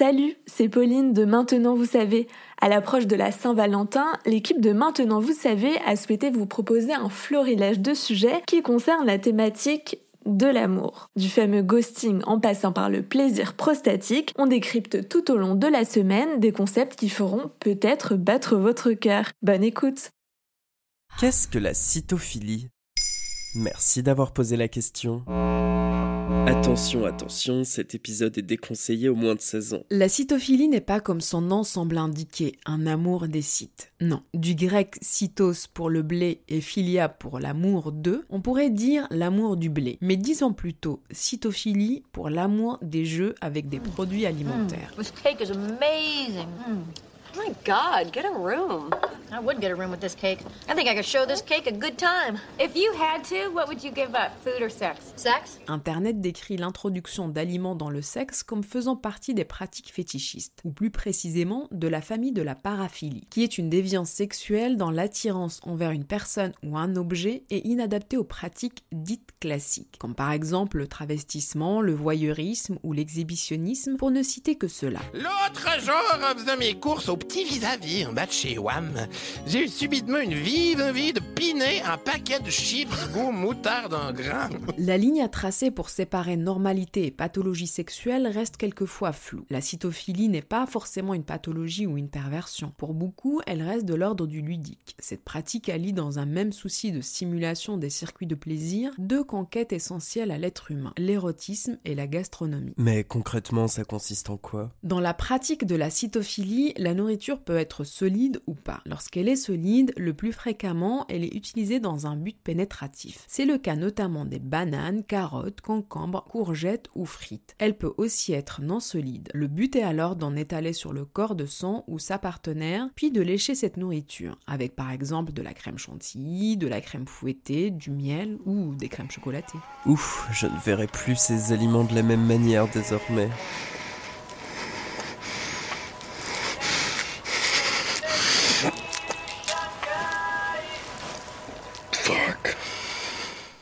Salut, c'est Pauline de Maintenant Vous savez. À l'approche de la Saint-Valentin, l'équipe de Maintenant Vous savez a souhaité vous proposer un florilège de sujets qui concernent la thématique de l'amour. Du fameux ghosting en passant par le plaisir prostatique, on décrypte tout au long de la semaine des concepts qui feront peut-être battre votre cœur. Bonne écoute Qu'est-ce que la cytophilie? Merci d'avoir posé la question. Attention, attention, cet épisode est déconseillé au moins de 16 ans. La cytophilie n'est pas comme son nom semble indiquer, un amour des sites. Non, du grec cytos pour le blé et philia pour l'amour de, on pourrait dire l'amour du blé. Mais disons plutôt cytophilie pour l'amour des jeux avec des produits alimentaires. This cake is amazing. Oh my God, get a room. I would get a room with this cake. I think I could show this cake a good time. If you had to, what would you give up, food or sex? Sex? Internet décrit l'introduction d'aliments dans le sexe comme faisant partie des pratiques fétichistes, ou plus précisément de la famille de la paraphilie, qui est une déviance sexuelle dans l'attirance envers une personne ou un objet et inadaptée aux pratiques dites classiques, comme par exemple le travestissement, le voyeurisme ou l'exhibitionnisme, pour ne citer que cela. L'autre jour, en faisant mes courses au petit vis-à-vis en bas de chez WAM, j'ai eu subitement une vive envie de piner un paquet de chips goût moutarde en grain. La ligne à tracer pour séparer normalité et pathologie sexuelle reste quelquefois floue. La cytophilie n'est pas forcément une pathologie ou une perversion. Pour beaucoup, elle reste de l'ordre du ludique. Cette pratique allie dans un même souci de stimulation des circuits de plaisir deux conquêtes essentielles à l'être humain, l'érotisme et la gastronomie. Mais concrètement, ça consiste en quoi? Dans la pratique de la cytophilie, la nourriture peut être solide ou pas. Lorsqu'elle est solide, le plus fréquemment, elle est utilisée dans un but pénétratif. C'est le cas notamment des bananes, carottes, concombres, courgettes ou frites. Elle peut aussi être non solide. Le but est alors d'en étaler sur le corps de son ou sa partenaire, puis de lécher cette nourriture, avec par exemple de la crème chantilly, de la crème fouettée, du miel ou des crèmes chocolatées. Ouf, je ne verrai plus ces aliments de la même manière désormais.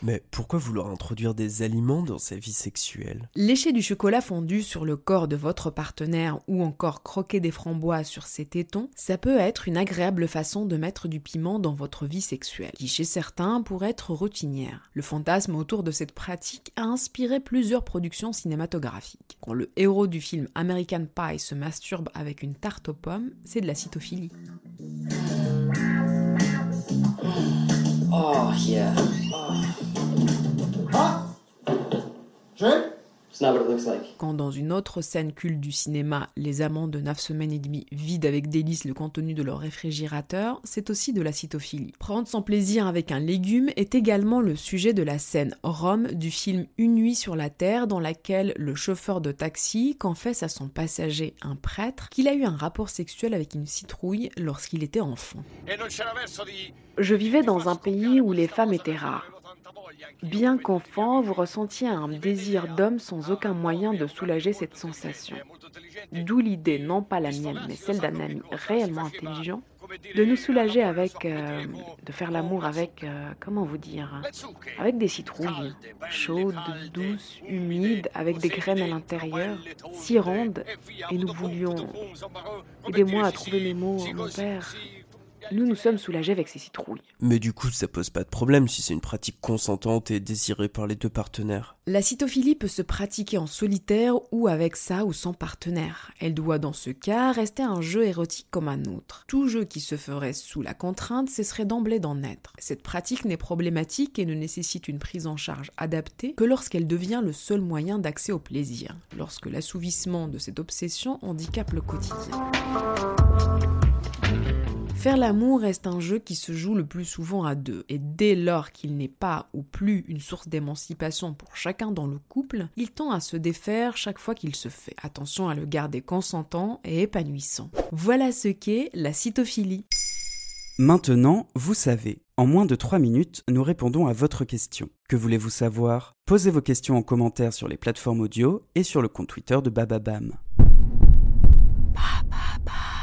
Mais pourquoi vouloir introduire des aliments dans sa vie sexuelle? Lécher du chocolat fondu sur le corps de votre partenaire ou encore croquer des framboises sur ses tétons, ça peut être une agréable façon de mettre du piment dans votre vie sexuelle, qui chez certains pourrait être routinière. Le fantasme autour de cette pratique a inspiré plusieurs productions cinématographiques. Quand le héros du film American Pie se masturbe avec une tarte aux pommes, c'est de la cytophilie. Yeah. Quand dans une autre scène culte du cinéma, les amants de 9 semaines et demie vident avec délice le contenu de leur réfrigérateur, c'est aussi de la cytophilie. Prendre son plaisir avec un légume est également le sujet de la scène Rome du film Une nuit sur la terre dans laquelle le chauffeur de taxi confesse à son passager, un prêtre, qu'il a eu un rapport sexuel avec une citrouille lorsqu'il était enfant. Je vivais dans un pays où les femmes étaient rares. Bien qu'enfant, vous ressentiez un désir d'homme sans aucun moyen de soulager cette sensation. D'où l'idée, non pas la mienne, mais celle d'un ami réellement intelligent, de nous soulager avec, euh, de faire l'amour avec, euh, comment vous dire, avec des citrouilles, chaudes, douces, humides, avec des graines à l'intérieur, si rondes, et nous voulions, aidez-moi à trouver les mots, mon père, nous nous sommes soulagés avec ces citrouilles. Mais du coup, ça pose pas de problème si c'est une pratique consentante et désirée par les deux partenaires. La cytophilie peut se pratiquer en solitaire ou avec sa ou son partenaire. Elle doit dans ce cas rester un jeu érotique comme un autre. Tout jeu qui se ferait sous la contrainte cesserait d'emblée d'en être. Cette pratique n'est problématique et ne nécessite une prise en charge adaptée que lorsqu'elle devient le seul moyen d'accès au plaisir, lorsque l'assouvissement de cette obsession handicape le quotidien. Faire l'amour reste un jeu qui se joue le plus souvent à deux, et dès lors qu'il n'est pas ou plus une source d'émancipation pour chacun dans le couple, il tend à se défaire chaque fois qu'il se fait. Attention à le garder consentant et épanouissant. Voilà ce qu'est la cytophilie. Maintenant, vous savez. En moins de 3 minutes, nous répondons à votre question. Que voulez-vous savoir? Posez vos questions en commentaire sur les plateformes audio et sur le compte Twitter de Bababam. Ba, ba, ba.